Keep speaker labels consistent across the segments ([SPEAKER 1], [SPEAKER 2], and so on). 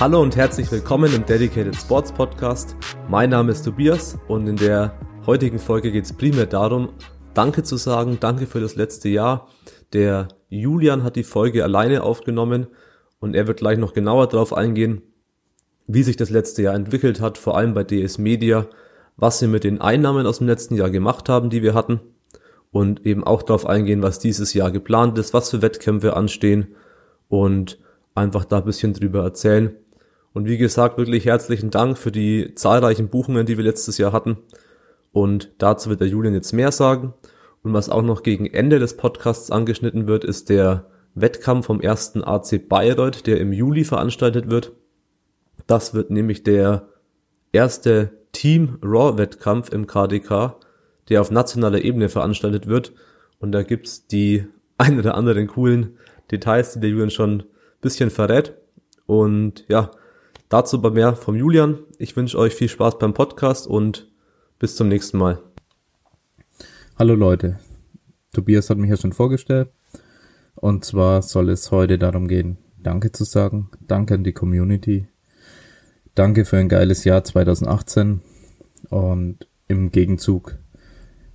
[SPEAKER 1] Hallo und herzlich willkommen im Dedicated Sports Podcast. Mein Name ist Tobias und in der heutigen Folge geht es primär darum, Danke zu sagen, danke für das letzte Jahr. Der Julian hat die Folge alleine aufgenommen und er wird gleich noch genauer darauf eingehen, wie sich das letzte Jahr entwickelt hat, vor allem bei DS Media, was wir mit den Einnahmen aus dem letzten Jahr gemacht haben, die wir hatten und eben auch darauf eingehen, was dieses Jahr geplant ist, was für Wettkämpfe anstehen und einfach da ein bisschen drüber erzählen. Und wie gesagt, wirklich herzlichen Dank für die zahlreichen Buchungen, die wir letztes Jahr hatten. Und dazu wird der Julian jetzt mehr sagen. Und was auch noch gegen Ende des Podcasts angeschnitten wird, ist der Wettkampf vom ersten AC Bayreuth, der im Juli veranstaltet wird. Das wird nämlich der erste Team Raw Wettkampf im KDK, der auf nationaler Ebene veranstaltet wird. Und da gibt's die ein oder anderen coolen Details, die der Julian schon ein bisschen verrät. Und ja, dazu bei mehr vom Julian. Ich wünsche euch viel Spaß beim Podcast und bis zum nächsten Mal.
[SPEAKER 2] Hallo Leute, Tobias hat mich ja schon vorgestellt. Und zwar soll es heute darum gehen, Danke zu sagen. Danke an die Community. Danke für ein geiles Jahr 2018. Und im Gegenzug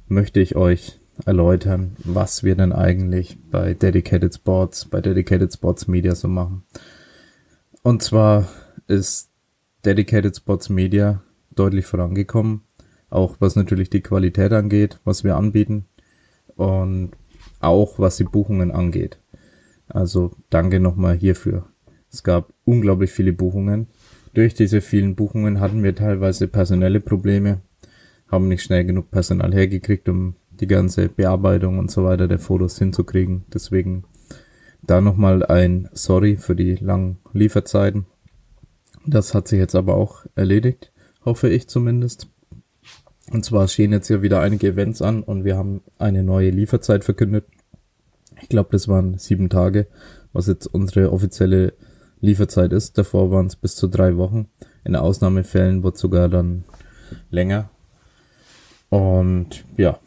[SPEAKER 2] möchte ich euch erläutern, was wir denn eigentlich bei Dedicated Sports, bei Dedicated Sports Media so machen. Und zwar ist Dedicated Sports Media deutlich vorangekommen, auch was natürlich die Qualität angeht, was wir anbieten und auch was die Buchungen angeht. Also danke nochmal hierfür. Es gab unglaublich viele Buchungen. Durch diese vielen Buchungen hatten wir teilweise personelle Probleme, haben nicht schnell genug Personal hergekriegt, um die ganze Bearbeitung und so weiter der Fotos hinzukriegen. Deswegen da nochmal ein Sorry für die langen Lieferzeiten. Das hat sich jetzt aber auch erledigt, hoffe ich zumindest. Und zwar stehen jetzt hier wieder einige Events an und wir haben eine neue Lieferzeit verkündet. Ich glaube, das waren sieben Tage, was jetzt unsere offizielle Lieferzeit ist. Davor waren es bis zu drei Wochen. In Ausnahmefällen wird sogar dann länger. Und ja,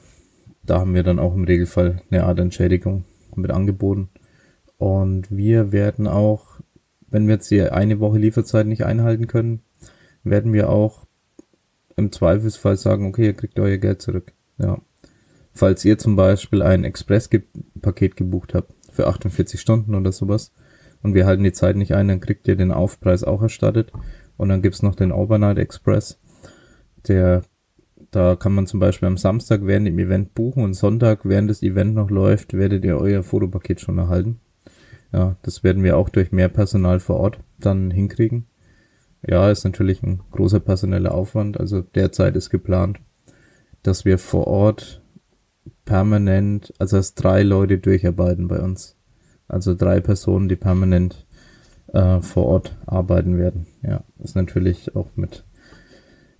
[SPEAKER 2] da haben wir dann auch im Regelfall eine Art Entschädigung mit angeboten. Und wir werden auch, wenn wir jetzt die eine Woche Lieferzeit nicht einhalten können, werden wir auch im Zweifelsfall sagen, okay, ihr kriegt euer Geld zurück. Ja. Falls ihr zum Beispiel ein Express-Paket gebucht habt für 48 Stunden oder sowas und wir halten die Zeit nicht ein, dann kriegt ihr den Aufpreis auch erstattet. Und dann gibt's noch den Overnight Express, der da kann man zum Beispiel am Samstag während dem Event buchen und Sonntag, während das Event noch läuft, werdet ihr euer Fotopaket schon erhalten. Ja, das werden wir auch durch mehr Personal vor Ort dann hinkriegen. Ja, ist natürlich ein großer personeller Aufwand. Also derzeit ist geplant, dass wir vor Ort permanent, also als drei Leute durcharbeiten bei uns. Also drei Personen, die permanent äh, vor Ort arbeiten werden. Ja, ist natürlich auch mit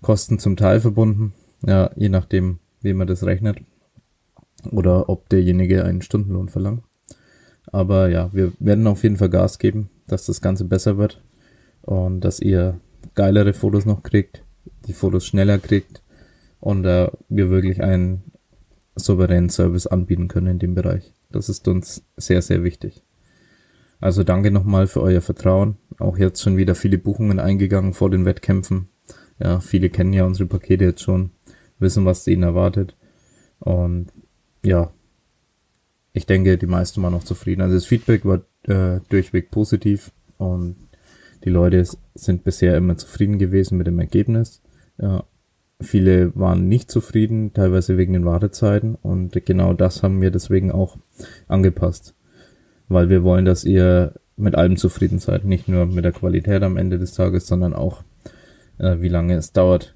[SPEAKER 2] Kosten zum Teil verbunden. Ja, je nachdem, wie man das rechnet. Oder ob derjenige einen Stundenlohn verlangt. Aber ja, wir werden auf jeden Fall Gas geben, dass das Ganze besser wird. Und dass ihr geilere Fotos noch kriegt, die Fotos schneller kriegt und äh, wir wirklich einen souveränen Service anbieten können in dem Bereich. Das ist uns sehr, sehr wichtig. Also danke nochmal für euer Vertrauen. Auch jetzt schon wieder viele Buchungen eingegangen vor den Wettkämpfen. Ja, viele kennen ja unsere Pakete jetzt schon wissen, was ihnen erwartet. Und ja, ich denke, die meisten waren noch zufrieden. Also das Feedback war äh, durchweg positiv und die Leute sind bisher immer zufrieden gewesen mit dem Ergebnis. Ja, viele waren nicht zufrieden, teilweise wegen den Wartezeiten und genau das haben wir deswegen auch angepasst. Weil wir wollen, dass ihr mit allem zufrieden seid, nicht nur mit der Qualität am Ende des Tages, sondern auch, äh, wie lange es dauert,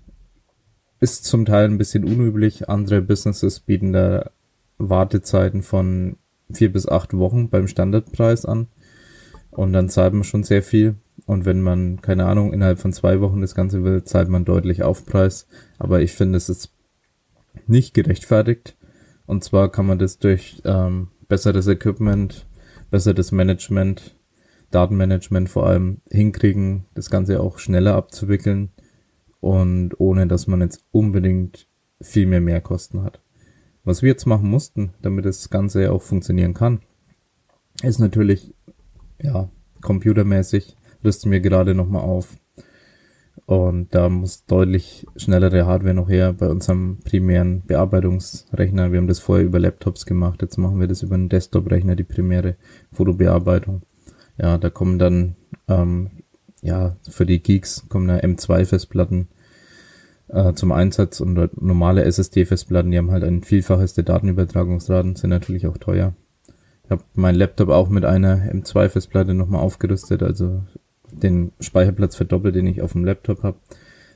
[SPEAKER 2] ist zum Teil ein bisschen unüblich. Andere Businesses bieten da Wartezeiten von vier bis acht Wochen beim Standardpreis an. Und dann zahlt man schon sehr viel. Und wenn man, keine Ahnung, innerhalb von zwei Wochen das Ganze will, zahlt man deutlich Aufpreis. Aber ich finde, es ist nicht gerechtfertigt. Und zwar kann man das durch ähm, besseres Equipment, besseres Management, Datenmanagement vor allem hinkriegen, das Ganze auch schneller abzuwickeln und ohne dass man jetzt unbedingt viel mehr Mehrkosten hat. Was wir jetzt machen mussten, damit das Ganze auch funktionieren kann, ist natürlich, ja, computermäßig rüsten wir gerade nochmal auf. Und da muss deutlich schnellere Hardware noch her bei unserem primären Bearbeitungsrechner. Wir haben das vorher über Laptops gemacht, jetzt machen wir das über einen Desktop-Rechner, die primäre Fotobearbeitung. Ja, da kommen dann, ähm, ja, für die Geeks kommen da M2-Festplatten äh, zum Einsatz und normale SSD-Festplatten, die haben halt ein Vielfaches der Datenübertragungsraten, sind natürlich auch teuer. Ich habe meinen Laptop auch mit einer M2-Festplatte nochmal aufgerüstet, also den Speicherplatz verdoppelt, den ich auf dem Laptop habe.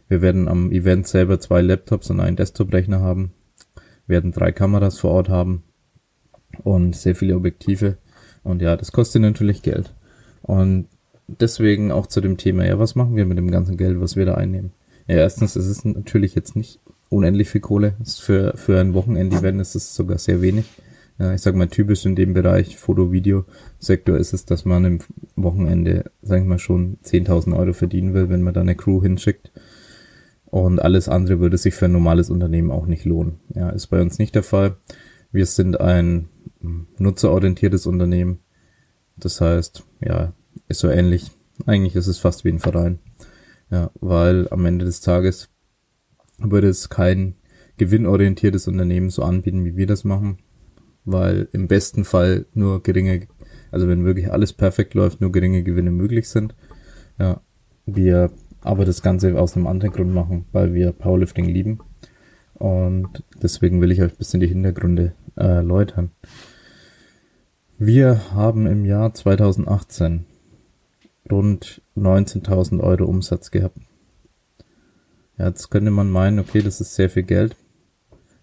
[SPEAKER 2] Wir werden am Event selber zwei Laptops und einen Desktop-Rechner haben, wir werden drei Kameras vor Ort haben und sehr viele Objektive. Und ja, das kostet natürlich Geld. Und deswegen auch zu dem Thema, ja, was machen wir mit dem ganzen Geld, was wir da einnehmen? Ja, erstens, es ist natürlich jetzt nicht unendlich viel Kohle. Für, für ein Wochenend-Event ist es sogar sehr wenig. Ja, ich sag mal, typisch in dem Bereich Foto-Video-Sektor ist es, dass man im Wochenende, sag ich mal, schon 10.000 Euro verdienen will, wenn man da eine Crew hinschickt. Und alles andere würde sich für ein normales Unternehmen auch nicht lohnen. Ja, ist bei uns nicht der Fall. Wir sind ein nutzerorientiertes Unternehmen. Das heißt, ja, ist so ähnlich. Eigentlich ist es fast wie ein Verein. Ja, weil am Ende des Tages würde es kein gewinnorientiertes Unternehmen so anbieten, wie wir das machen, weil im besten Fall nur geringe, also wenn wirklich alles perfekt läuft, nur geringe Gewinne möglich sind. Ja, wir aber das Ganze aus einem anderen Grund machen, weil wir Powerlifting lieben. Und deswegen will ich euch ein bisschen die Hintergründe äh, erläutern. Wir haben im Jahr 2018 rund 19.000 Euro Umsatz gehabt. Ja, jetzt könnte man meinen, okay, das ist sehr viel Geld.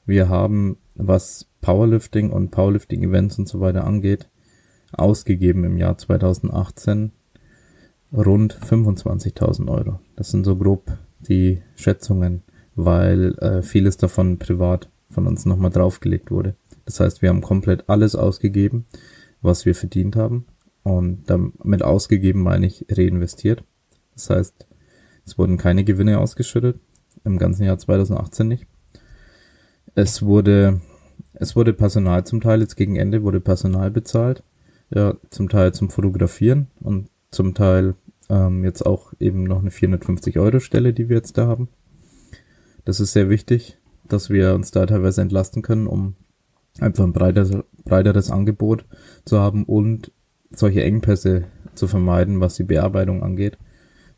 [SPEAKER 2] Wir haben, was Powerlifting und Powerlifting-Events und so weiter angeht, ausgegeben im Jahr 2018 rund 25.000 Euro. Das sind so grob die Schätzungen, weil äh, vieles davon privat von uns nochmal draufgelegt wurde. Das heißt, wir haben komplett alles ausgegeben, was wir verdient haben und damit ausgegeben meine ich reinvestiert. Das heißt, es wurden keine Gewinne ausgeschüttet. Im ganzen Jahr 2018 nicht. Es wurde, es wurde Personal zum Teil, jetzt gegen Ende wurde Personal bezahlt. Ja, zum Teil zum Fotografieren und zum Teil ähm, jetzt auch eben noch eine 450 Euro Stelle, die wir jetzt da haben. Das ist sehr wichtig, dass wir uns da teilweise entlasten können, um einfach ein breiteres, breiteres Angebot zu haben und solche Engpässe zu vermeiden, was die Bearbeitung angeht.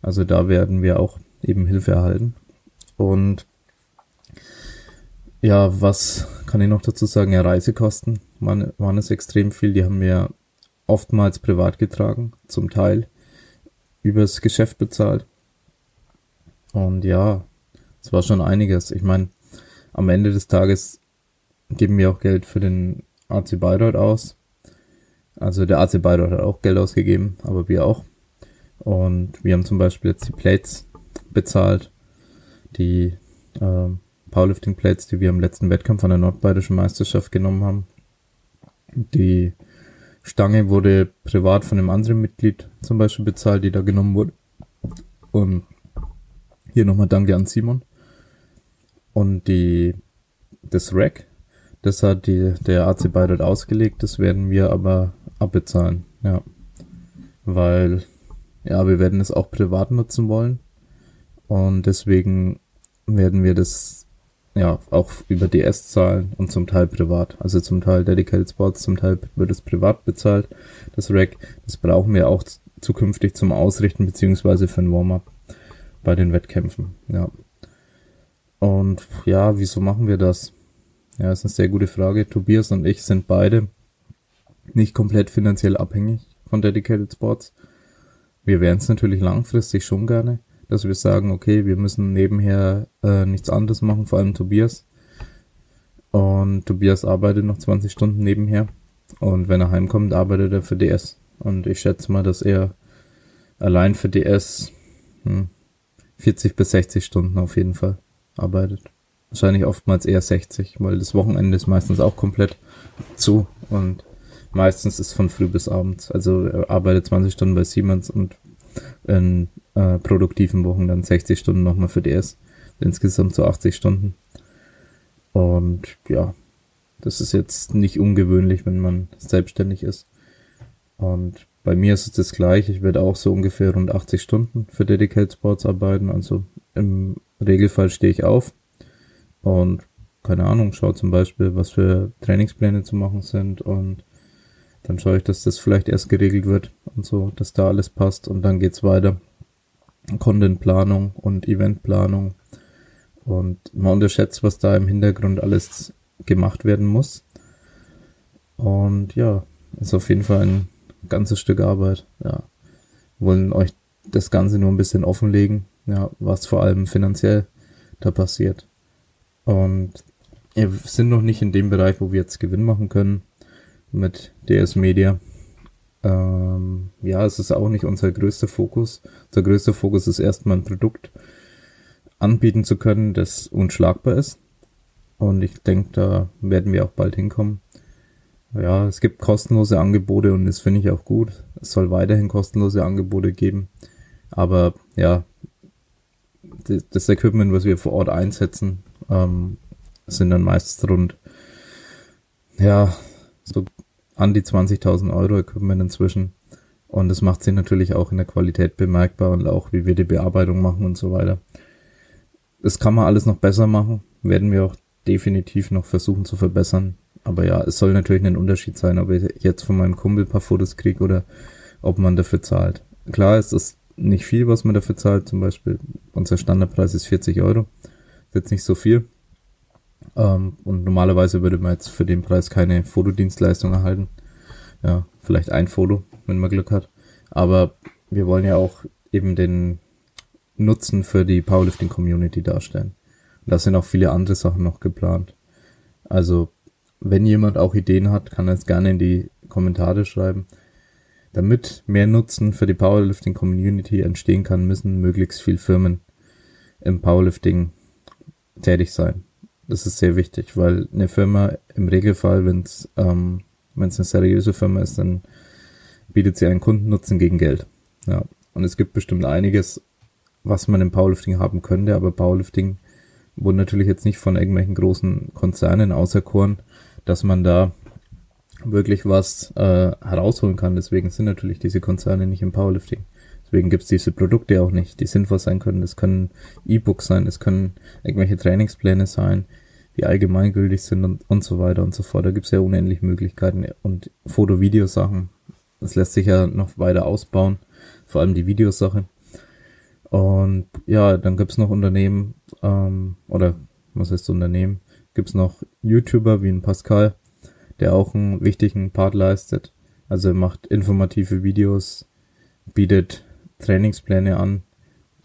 [SPEAKER 2] Also da werden wir auch eben Hilfe erhalten. Und ja, was kann ich noch dazu sagen? Ja, Reisekosten waren, waren es extrem viel. Die haben wir oftmals privat getragen, zum Teil übers Geschäft bezahlt. Und ja, es war schon einiges. Ich meine, am Ende des Tages geben wir auch Geld für den AC Bayreuth aus. Also der AC Bayreuth hat auch Geld ausgegeben, aber wir auch. Und wir haben zum Beispiel jetzt die Plates bezahlt, die äh, Powerlifting Plates, die wir im letzten Wettkampf an der Nordbayerischen Meisterschaft genommen haben. Die Stange wurde privat von einem anderen Mitglied zum Beispiel bezahlt, die da genommen wurde. Und hier nochmal Danke an Simon. Und die, das Rack, das hat die, der AC Bayreuth ausgelegt, das werden wir aber abbezahlen, ja. Weil, ja, wir werden es auch privat nutzen wollen. Und deswegen werden wir das ja auch über DS zahlen und zum Teil privat. Also zum Teil Dedicated Sports, zum Teil wird es privat bezahlt. Das Rack, das brauchen wir auch zukünftig zum Ausrichten beziehungsweise für ein Warm-up bei den Wettkämpfen. Ja. Und ja, wieso machen wir das? Ja, ist eine sehr gute Frage. Tobias und ich sind beide nicht komplett finanziell abhängig von Dedicated Sports. Wir wären es natürlich langfristig schon gerne, dass wir sagen, okay, wir müssen nebenher äh, nichts anderes machen, vor allem Tobias. Und Tobias arbeitet noch 20 Stunden nebenher. Und wenn er heimkommt, arbeitet er für DS. Und ich schätze mal, dass er allein für DS hm, 40 bis 60 Stunden auf jeden Fall arbeitet. Wahrscheinlich oftmals eher 60, weil das Wochenende ist meistens auch komplett zu und Meistens ist von früh bis abends. Also er arbeitet 20 Stunden bei Siemens und in äh, produktiven Wochen dann 60 Stunden nochmal für DS. Insgesamt so 80 Stunden. Und ja, Das ist jetzt nicht ungewöhnlich, wenn man selbstständig ist. Und bei mir ist es das gleiche. Ich werde auch so ungefähr rund 80 Stunden für Dedicated Sports arbeiten. Also im Regelfall stehe ich auf und keine Ahnung, schaue zum Beispiel, was für Trainingspläne zu machen sind und dann schaue ich, dass das vielleicht erst geregelt wird und so, dass da alles passt und dann geht's weiter. Contentplanung und Eventplanung und man unterschätzt, was da im Hintergrund alles gemacht werden muss. Und ja, ist auf jeden Fall ein ganzes Stück Arbeit. Ja, wollen euch das Ganze nur ein bisschen offenlegen, ja, was vor allem finanziell da passiert. Und wir sind noch nicht in dem Bereich, wo wir jetzt Gewinn machen können mit DS Media. Ähm, ja, es ist auch nicht unser größter Fokus. Unser größter Fokus ist erstmal ein Produkt anbieten zu können, das unschlagbar ist. Und ich denke, da werden wir auch bald hinkommen. Ja, es gibt kostenlose Angebote und das finde ich auch gut. Es soll weiterhin kostenlose Angebote geben. Aber ja, das Equipment, was wir vor Ort einsetzen, ähm, sind dann meist rund, ja, so an die 20.000 Euro Equipment inzwischen. Und das macht sich natürlich auch in der Qualität bemerkbar und auch wie wir die Bearbeitung machen und so weiter. Das kann man alles noch besser machen, werden wir auch definitiv noch versuchen zu verbessern. Aber ja, es soll natürlich ein Unterschied sein, ob ich jetzt von meinem Kumpel paar Fotos kriege oder ob man dafür zahlt. Klar ist es nicht viel, was man dafür zahlt. Zum Beispiel unser Standardpreis ist 40 Euro. Ist jetzt nicht so viel. Ähm, und normalerweise würde man jetzt für den Preis keine Fotodienstleistung erhalten. Ja, vielleicht ein Foto, wenn man Glück hat. Aber wir wollen ja auch eben den Nutzen für die Powerlifting Community darstellen. Und da sind auch viele andere Sachen noch geplant. Also, wenn jemand auch Ideen hat, kann er es gerne in die Kommentare schreiben. Damit mehr Nutzen für die Powerlifting Community entstehen kann, müssen möglichst viele Firmen im Powerlifting tätig sein. Das ist sehr wichtig, weil eine Firma im Regelfall, wenn es ähm, wenn es eine seriöse Firma ist, dann bietet sie einen Kundennutzen gegen Geld. Ja. Und es gibt bestimmt einiges, was man im Powerlifting haben könnte, aber Powerlifting wurde natürlich jetzt nicht von irgendwelchen großen Konzernen auserkoren, dass man da wirklich was äh, herausholen kann. Deswegen sind natürlich diese Konzerne nicht im Powerlifting. Deswegen gibt's diese Produkte auch nicht, die sinnvoll sein können. Es können E-Books sein, es können irgendwelche Trainingspläne sein, die allgemeingültig sind und, und so weiter und so fort. Da gibt's ja unendlich Möglichkeiten und Foto-Video-Sachen. Das lässt sich ja noch weiter ausbauen, vor allem die Videosache. Und ja, dann gibt's noch Unternehmen, ähm, oder was heißt Unternehmen? Gibt's noch YouTuber wie ein Pascal, der auch einen wichtigen Part leistet. Also er macht informative Videos, bietet Trainingspläne an,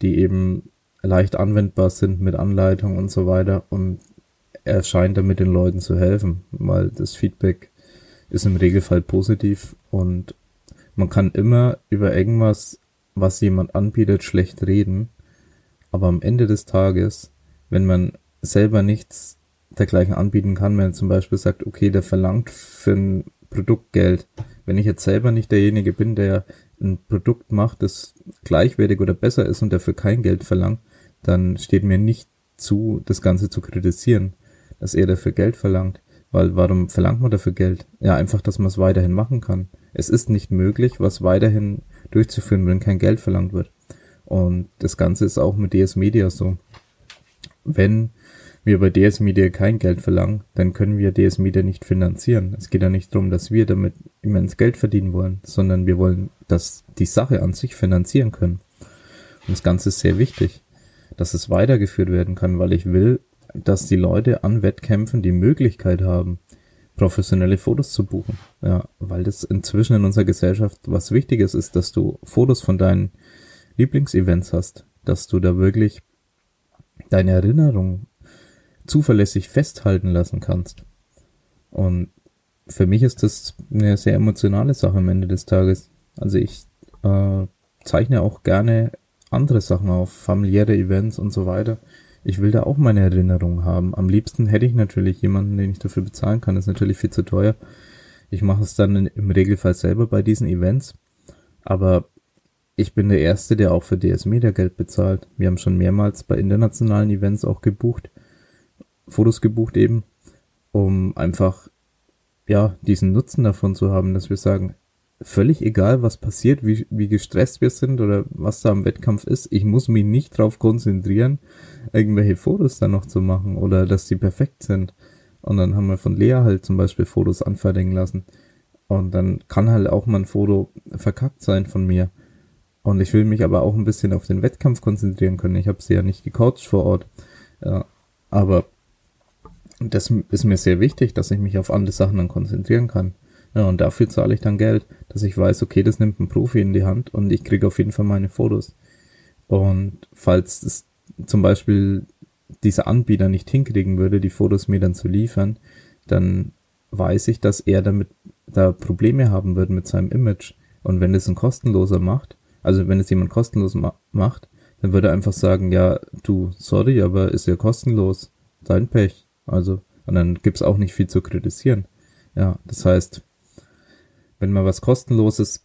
[SPEAKER 2] die eben leicht anwendbar sind mit Anleitung und so weiter und er scheint damit den Leuten zu helfen, weil das Feedback ist im Regelfall positiv und man kann immer über irgendwas, was jemand anbietet, schlecht reden, aber am Ende des Tages, wenn man selber nichts dergleichen anbieten kann, wenn er zum Beispiel sagt, okay, der verlangt für ein Produkt Geld. Wenn ich jetzt selber nicht derjenige bin, der ein Produkt macht, das gleichwertig oder besser ist und dafür kein Geld verlangt, dann steht mir nicht zu, das Ganze zu kritisieren, dass er dafür Geld verlangt. Weil warum verlangt man dafür Geld? Ja, einfach, dass man es weiterhin machen kann. Es ist nicht möglich, was weiterhin durchzuführen, wenn kein Geld verlangt wird. Und das Ganze ist auch mit DS Media so. Wenn wir bei DS Media kein Geld verlangen, dann können wir DS Media nicht finanzieren. Es geht ja nicht darum, dass wir damit immens Geld verdienen wollen, sondern wir wollen, dass die Sache an sich finanzieren können. Und das Ganze ist sehr wichtig, dass es weitergeführt werden kann, weil ich will, dass die Leute an Wettkämpfen die Möglichkeit haben, professionelle Fotos zu buchen. Ja, weil das inzwischen in unserer Gesellschaft was Wichtiges ist, dass du Fotos von deinen Lieblingsevents hast, dass du da wirklich deine Erinnerung zuverlässig festhalten lassen kannst. Und für mich ist das eine sehr emotionale Sache am Ende des Tages. Also ich äh, zeichne auch gerne andere Sachen auf, familiäre Events und so weiter. Ich will da auch meine Erinnerungen haben. Am liebsten hätte ich natürlich jemanden, den ich dafür bezahlen kann. Das ist natürlich viel zu teuer. Ich mache es dann im Regelfall selber bei diesen Events. Aber ich bin der Erste, der auch für DS Media Geld bezahlt. Wir haben schon mehrmals bei internationalen Events auch gebucht. Fotos gebucht eben. um einfach, ja, diesen Nutzen davon zu haben, dass wir sagen, völlig egal, was passiert, wie, wie gestresst wir sind oder was da am Wettkampf ist. Ich muss mich nicht darauf konzentrieren, irgendwelche Fotos dann noch zu machen oder dass die perfekt sind. Und dann haben wir von Lea halt zum Beispiel Fotos anfertigen lassen. Und dann kann halt auch mal ein Foto verkackt sein von mir. Und ich will mich aber auch ein bisschen auf den Wettkampf konzentrieren können. Ich habe sie ja nicht gecoacht vor Ort. Ja, aber das ist mir sehr wichtig, dass ich mich auf andere Sachen dann konzentrieren kann. Ja, und dafür zahle ich dann Geld, dass ich weiß, okay, das nimmt ein Profi in die Hand und ich kriege auf jeden Fall meine Fotos. Und falls es zum Beispiel dieser Anbieter nicht hinkriegen würde, die Fotos mir dann zu liefern, dann weiß ich, dass er damit da Probleme haben wird mit seinem Image. Und wenn es ein kostenloser macht, also wenn es jemand kostenlos ma macht, dann würde er einfach sagen, ja, du, sorry, aber ist ja kostenlos, dein Pech. Also, und dann gibt's auch nicht viel zu kritisieren. Ja, das heißt, wenn man was kostenloses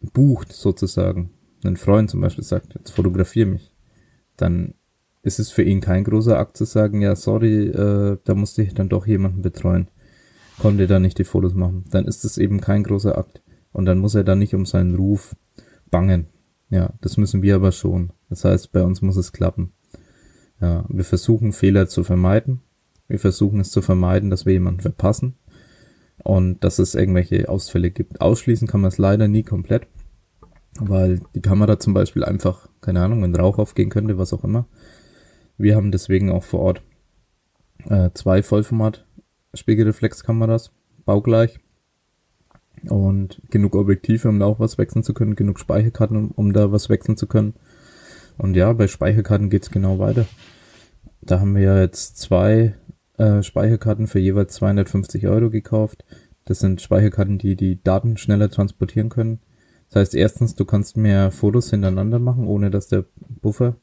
[SPEAKER 2] bucht, sozusagen, ein Freund zum Beispiel sagt, jetzt fotografiere mich, dann ist es für ihn kein großer Akt zu sagen, ja, sorry, äh, da musste ich dann doch jemanden betreuen, konnte da nicht die Fotos machen. Dann ist es eben kein großer Akt. Und dann muss er dann nicht um seinen Ruf bangen. Ja, das müssen wir aber schon. Das heißt, bei uns muss es klappen. Ja, wir versuchen Fehler zu vermeiden. Wir versuchen es zu vermeiden, dass wir jemanden verpassen und dass es irgendwelche Ausfälle gibt. Ausschließen kann man es leider nie komplett, weil die Kamera zum Beispiel einfach, keine Ahnung, wenn Rauch aufgehen könnte, was auch immer. Wir haben deswegen auch vor Ort äh, zwei Vollformat Spiegelreflexkameras, baugleich und genug Objektive, um da auch was wechseln zu können, genug Speicherkarten, um, um da was wechseln zu können. Und ja, bei Speicherkarten geht's genau weiter. Da haben wir ja jetzt zwei äh, Speicherkarten für jeweils 250 Euro gekauft. Das sind Speicherkarten, die die Daten schneller transportieren können. Das heißt, erstens, du kannst mehr Fotos hintereinander machen, ohne dass der Buffer,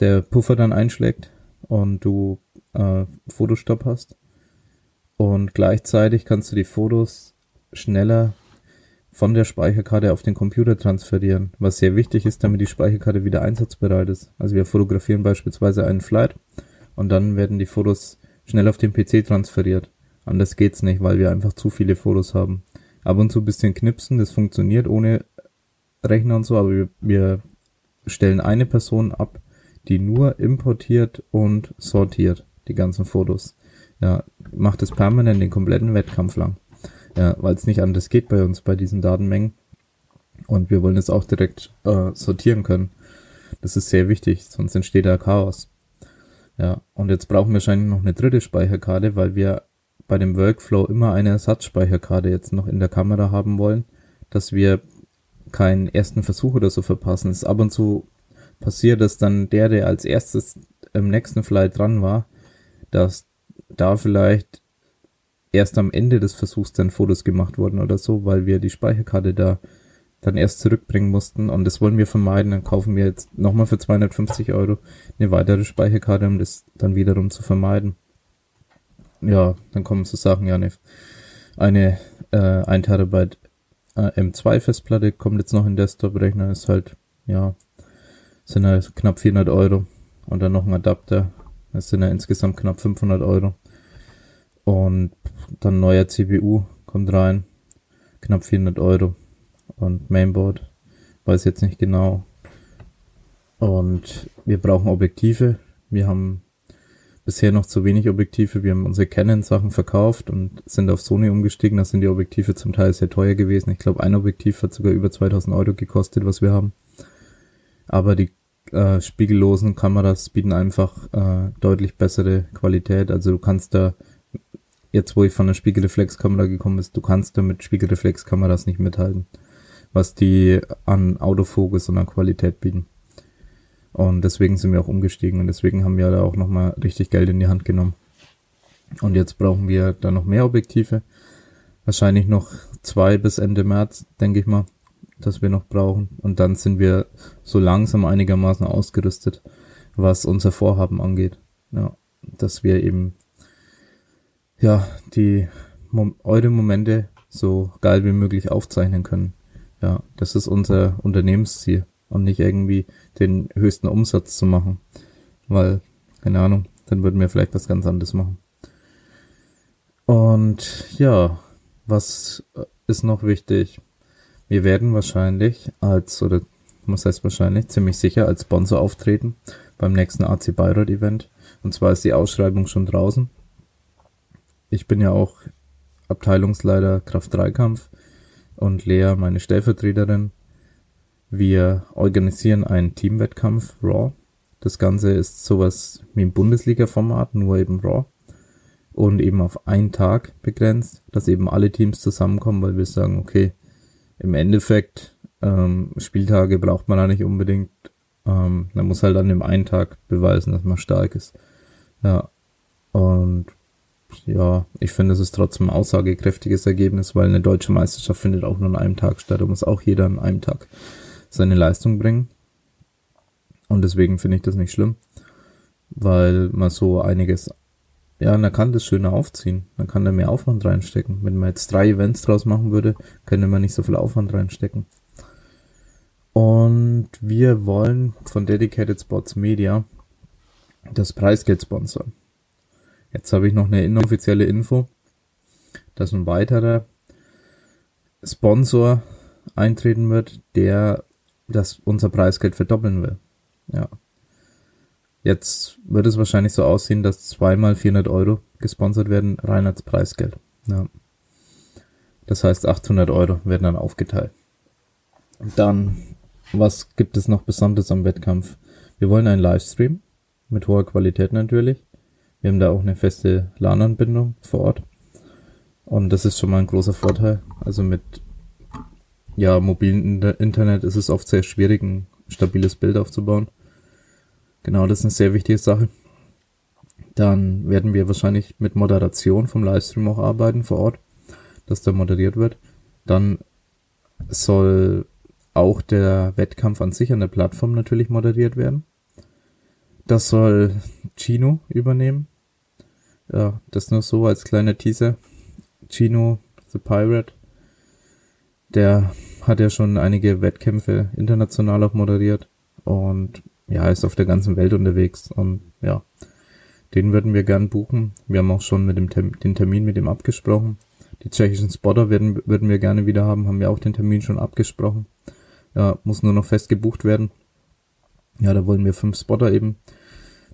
[SPEAKER 2] der Puffer dann einschlägt und du äh, Fotostopp hast. Und gleichzeitig kannst du die Fotos schneller von der Speicherkarte auf den Computer transferieren, was sehr wichtig ist, damit die Speicherkarte wieder einsatzbereit ist. Also wir fotografieren beispielsweise einen Flight und dann werden die Fotos schnell auf den PC transferiert. Anders geht's nicht, weil wir einfach zu viele Fotos haben. Ab und zu bisschen knipsen, das funktioniert ohne Rechner und so, aber wir, wir stellen eine Person ab, die nur importiert und sortiert die ganzen Fotos. Ja, macht es permanent den kompletten Wettkampf lang. Ja, weil es nicht anders geht bei uns bei diesen Datenmengen. Und wir wollen es auch direkt äh, sortieren können. Das ist sehr wichtig, sonst entsteht da Chaos. Ja, und jetzt brauchen wir wahrscheinlich noch eine dritte Speicherkarte, weil wir bei dem Workflow immer eine Ersatzspeicherkarte jetzt noch in der Kamera haben wollen, dass wir keinen ersten Versuch oder so verpassen. Es ist ab und zu passiert, dass dann der, der als erstes im nächsten Flight dran war, dass da vielleicht erst am Ende des Versuchs dann Fotos gemacht wurden oder so, weil wir die Speicherkarte da dann erst zurückbringen mussten. Und das wollen wir vermeiden. Dann kaufen wir jetzt nochmal für 250 Euro eine weitere Speicherkarte, um das dann wiederum zu vermeiden. Ja, dann kommen so Sachen, ja, eine, eine äh, 1 Terabyte äh, M2 Festplatte kommt jetzt noch in Desktop-Rechner, ist halt, ja, sind halt knapp 400 Euro. Und dann noch ein Adapter, das sind ja insgesamt knapp 500 Euro. Und dann neuer CPU kommt rein, knapp 400 Euro und Mainboard. Weiß jetzt nicht genau. Und wir brauchen Objektive. Wir haben bisher noch zu wenig Objektive. Wir haben unsere Canon-Sachen verkauft und sind auf Sony umgestiegen. Da sind die Objektive zum Teil sehr teuer gewesen. Ich glaube, ein Objektiv hat sogar über 2000 Euro gekostet, was wir haben. Aber die äh, spiegellosen Kameras bieten einfach äh, deutlich bessere Qualität. Also du kannst da, jetzt wo ich von der Spiegelreflexkamera gekommen bin, du kannst da mit Spiegelreflexkameras nicht mithalten was die an Autofokus und an Qualität bieten. Und deswegen sind wir auch umgestiegen und deswegen haben wir da auch nochmal richtig Geld in die Hand genommen. Und jetzt brauchen wir da noch mehr Objektive. Wahrscheinlich noch zwei bis Ende März, denke ich mal, dass wir noch brauchen. Und dann sind wir so langsam einigermaßen ausgerüstet, was unser Vorhaben angeht. Ja, dass wir eben, ja, die eure Momente so geil wie möglich aufzeichnen können. Ja, das ist unser Unternehmensziel und nicht irgendwie den höchsten Umsatz zu machen, weil, keine Ahnung, dann würden wir vielleicht was ganz anderes machen. Und ja, was ist noch wichtig? Wir werden wahrscheinlich als, oder was heißt wahrscheinlich, ziemlich sicher als Sponsor auftreten beim nächsten AC Bayreuth Event. Und zwar ist die Ausschreibung schon draußen. Ich bin ja auch Abteilungsleiter Kraft-3-Kampf und Lea meine Stellvertreterin. Wir organisieren einen Teamwettkampf Raw. Das Ganze ist sowas wie ein Bundesliga-Format, nur eben Raw. Und eben auf einen Tag begrenzt, dass eben alle Teams zusammenkommen, weil wir sagen, okay, im Endeffekt, ähm, Spieltage braucht man da nicht unbedingt. Ähm, man muss halt an dem einen Tag beweisen, dass man stark ist. Ja. Und ja, ich finde, es ist trotzdem ein aussagekräftiges Ergebnis, weil eine deutsche Meisterschaft findet auch nur an einem Tag statt. Da muss auch jeder an einem Tag seine Leistung bringen. Und deswegen finde ich das nicht schlimm, weil man so einiges, ja, man kann das schöner aufziehen. Man kann da mehr Aufwand reinstecken. Wenn man jetzt drei Events draus machen würde, könnte man nicht so viel Aufwand reinstecken. Und wir wollen von Dedicated Sports Media das Preisgeld sponsern. Jetzt habe ich noch eine inoffizielle Info, dass ein weiterer Sponsor eintreten wird, der das unser Preisgeld verdoppeln will. Ja. Jetzt wird es wahrscheinlich so aussehen, dass zweimal 400 Euro gesponsert werden, rein als Preisgeld. Ja. Das heißt, 800 Euro werden dann aufgeteilt. Dann, was gibt es noch Besonderes am Wettkampf? Wir wollen einen Livestream mit hoher Qualität natürlich. Wir haben da auch eine feste LAN-Anbindung vor Ort. Und das ist schon mal ein großer Vorteil. Also mit ja, mobilen Internet ist es oft sehr schwierig, ein stabiles Bild aufzubauen. Genau, das ist eine sehr wichtige Sache. Dann werden wir wahrscheinlich mit Moderation vom Livestream auch arbeiten vor Ort, dass da moderiert wird. Dann soll auch der Wettkampf an sich an der Plattform natürlich moderiert werden. Das soll Chino übernehmen. Ja, das nur so als kleiner Teaser. Chino, The Pirate, der hat ja schon einige Wettkämpfe international auch moderiert und ja, ist auf der ganzen Welt unterwegs und ja, den würden wir gern buchen. Wir haben auch schon mit dem Term den Termin mit ihm abgesprochen. Die tschechischen Spotter würden, würden wir gerne wieder haben, haben wir auch den Termin schon abgesprochen. Ja, muss nur noch fest gebucht werden. Ja, da wollen wir fünf Spotter eben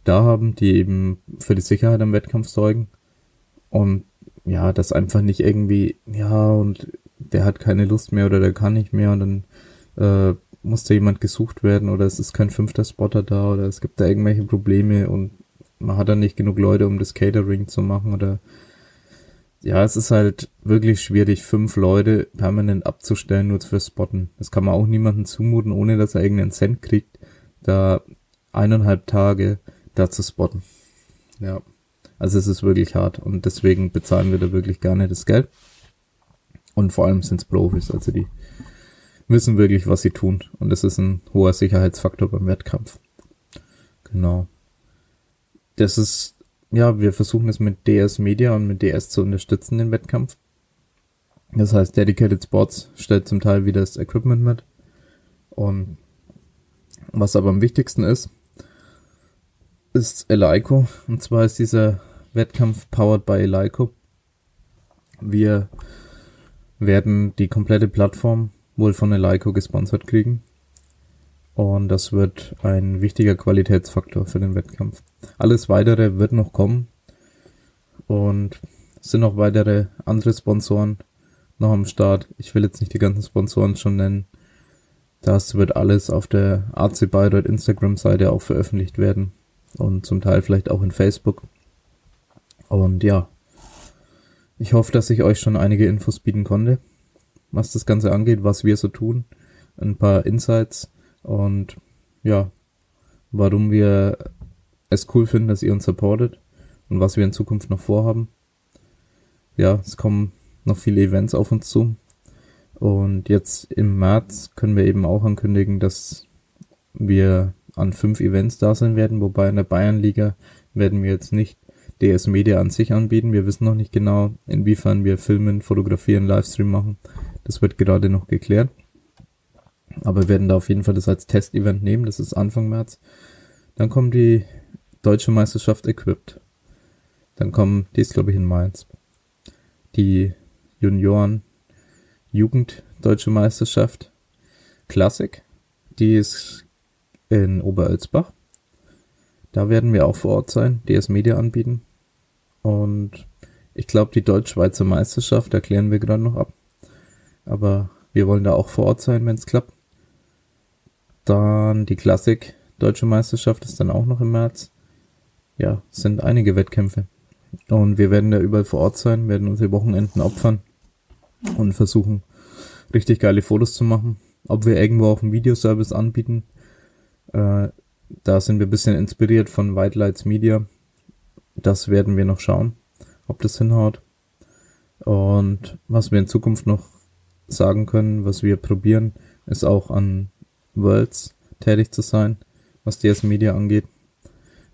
[SPEAKER 2] da haben, die eben für die Sicherheit am Wettkampf sorgen. Und ja, das einfach nicht irgendwie, ja, und der hat keine Lust mehr oder der kann nicht mehr und dann äh, muss da jemand gesucht werden oder es ist kein fünfter Spotter da oder es gibt da irgendwelche Probleme und man hat dann nicht genug Leute, um das Catering zu machen oder ja, es ist halt wirklich schwierig, fünf Leute permanent abzustellen, nur für Spotten. Das kann man auch niemandem zumuten, ohne dass er irgendeinen Cent kriegt, da eineinhalb Tage da zu spotten. Ja. Also es ist wirklich hart und deswegen bezahlen wir da wirklich gerne das Geld. Und vor allem sind es Profis, also die wissen wirklich, was sie tun. Und das ist ein hoher Sicherheitsfaktor beim Wettkampf. Genau. Das ist, ja, wir versuchen es mit DS Media und mit DS zu unterstützen, den Wettkampf. Das heißt, Dedicated Sports stellt zum Teil wieder das Equipment mit. Und was aber am wichtigsten ist, ist Eleiko. Und zwar ist dieser Wettkampf powered by Eleiko. Wir werden die komplette Plattform wohl von Eleiko gesponsert kriegen. Und das wird ein wichtiger Qualitätsfaktor für den Wettkampf. Alles weitere wird noch kommen. Und es sind noch weitere andere Sponsoren noch am Start. Ich will jetzt nicht die ganzen Sponsoren schon nennen. Das wird alles auf der AC Bayreuth Instagram Seite auch veröffentlicht werden und zum Teil vielleicht auch in Facebook. Und ja, ich hoffe, dass ich euch schon einige Infos bieten konnte, was das Ganze angeht, was wir so tun, ein paar Insights und ja, warum wir es cool finden, dass ihr uns supportet und was wir in Zukunft noch vorhaben. Ja, es kommen noch viele Events auf uns zu. Und jetzt im März können wir eben auch ankündigen, dass wir an fünf Events da sein werden, wobei in der Bayernliga werden wir jetzt nicht DS Media an sich anbieten. Wir wissen noch nicht genau, inwiefern wir filmen, fotografieren, Livestream machen. Das wird gerade noch geklärt. Aber wir werden da auf jeden Fall das als Testevent nehmen. Das ist Anfang März. Dann kommt die deutsche Meisterschaft Equipped. Dann kommen, die ist glaube ich in Mainz. die Junioren Jugend Deutsche Meisterschaft Klassik. Die ist in Oberölzbach. Da werden wir auch vor Ort sein, DS Media anbieten. Und ich glaube, die Deutsch-Schweizer Meisterschaft erklären wir gerade noch ab. Aber wir wollen da auch vor Ort sein, wenn es klappt. Dann die Klassik Deutsche Meisterschaft ist dann auch noch im März. Ja, sind einige Wettkämpfe. Und wir werden da überall vor Ort sein, werden unsere Wochenenden opfern und versuchen, richtig geile Fotos zu machen. Ob wir irgendwo auch einen Videoservice anbieten, äh, da sind wir ein bisschen inspiriert von White Lights Media. Das werden wir noch schauen, ob das hinhaut. Und was wir in Zukunft noch sagen können, was wir probieren, ist auch an Worlds tätig zu sein, was DS Media angeht.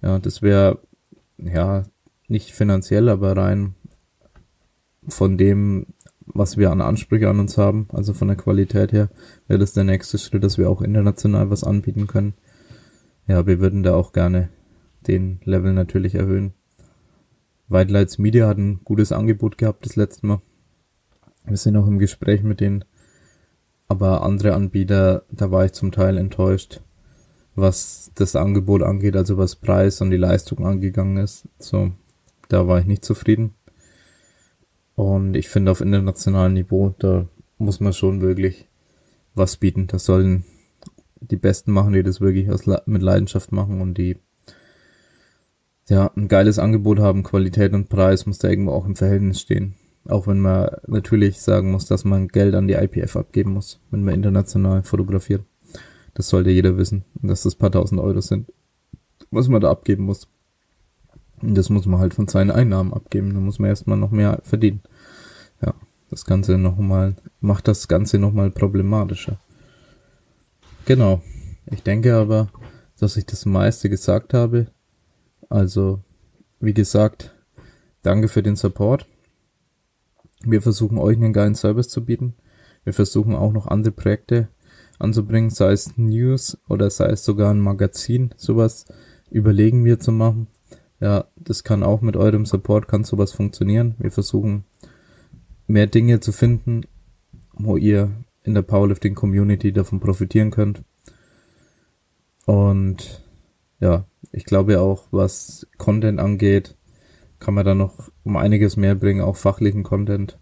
[SPEAKER 2] Ja, das wäre ja nicht finanziell, aber rein von dem, was wir an Ansprüche an uns haben, also von der Qualität her, wäre das der nächste Schritt, dass wir auch international was anbieten können. Ja, wir würden da auch gerne den Level natürlich erhöhen. White Lights Media hat ein gutes Angebot gehabt das letzte Mal. Wir sind auch im Gespräch mit denen. Aber andere Anbieter, da war ich zum Teil enttäuscht, was das Angebot angeht, also was Preis und die Leistung angegangen ist. So, da war ich nicht zufrieden. Und ich finde auf internationalem Niveau, da muss man schon wirklich was bieten. Das sollen die Besten machen, die das wirklich aus, mit Leidenschaft machen und die ja ein geiles Angebot haben. Qualität und Preis muss da irgendwo auch im Verhältnis stehen. Auch wenn man natürlich sagen muss, dass man Geld an die IPF abgeben muss, wenn man international fotografiert. Das sollte jeder wissen, dass das paar tausend Euro sind, was man da abgeben muss. Und das muss man halt von seinen Einnahmen abgeben. Da muss man erstmal noch mehr verdienen. Ja, das Ganze nochmal, macht das Ganze nochmal problematischer. Genau. Ich denke aber, dass ich das meiste gesagt habe. Also, wie gesagt, danke für den Support. Wir versuchen euch einen geilen Service zu bieten. Wir versuchen auch noch andere Projekte anzubringen, sei es News oder sei es sogar ein Magazin. Sowas überlegen wir zu machen. Ja, das kann auch mit eurem Support kann sowas funktionieren. Wir versuchen mehr Dinge zu finden, wo ihr in der Powerlifting Community davon profitieren könnt. Und ja, ich glaube auch, was Content angeht, kann man da noch um einiges mehr bringen, auch fachlichen Content,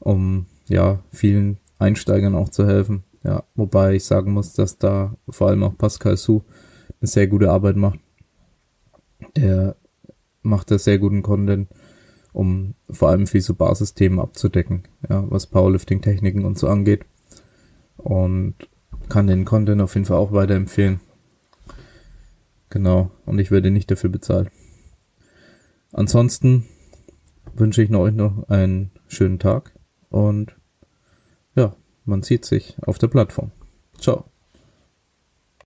[SPEAKER 2] um ja vielen Einsteigern auch zu helfen. Ja, wobei ich sagen muss, dass da vor allem auch Pascal Su eine sehr gute Arbeit macht. Der macht da sehr guten Content, um vor allem viel so Basisthemen abzudecken, ja, was Powerlifting-Techniken und so angeht. Und kann den Content auf jeden Fall auch weiterempfehlen. Genau, und ich werde nicht dafür bezahlt. Ansonsten wünsche ich euch noch einen schönen Tag und ja, man sieht sich auf der Plattform. Ciao.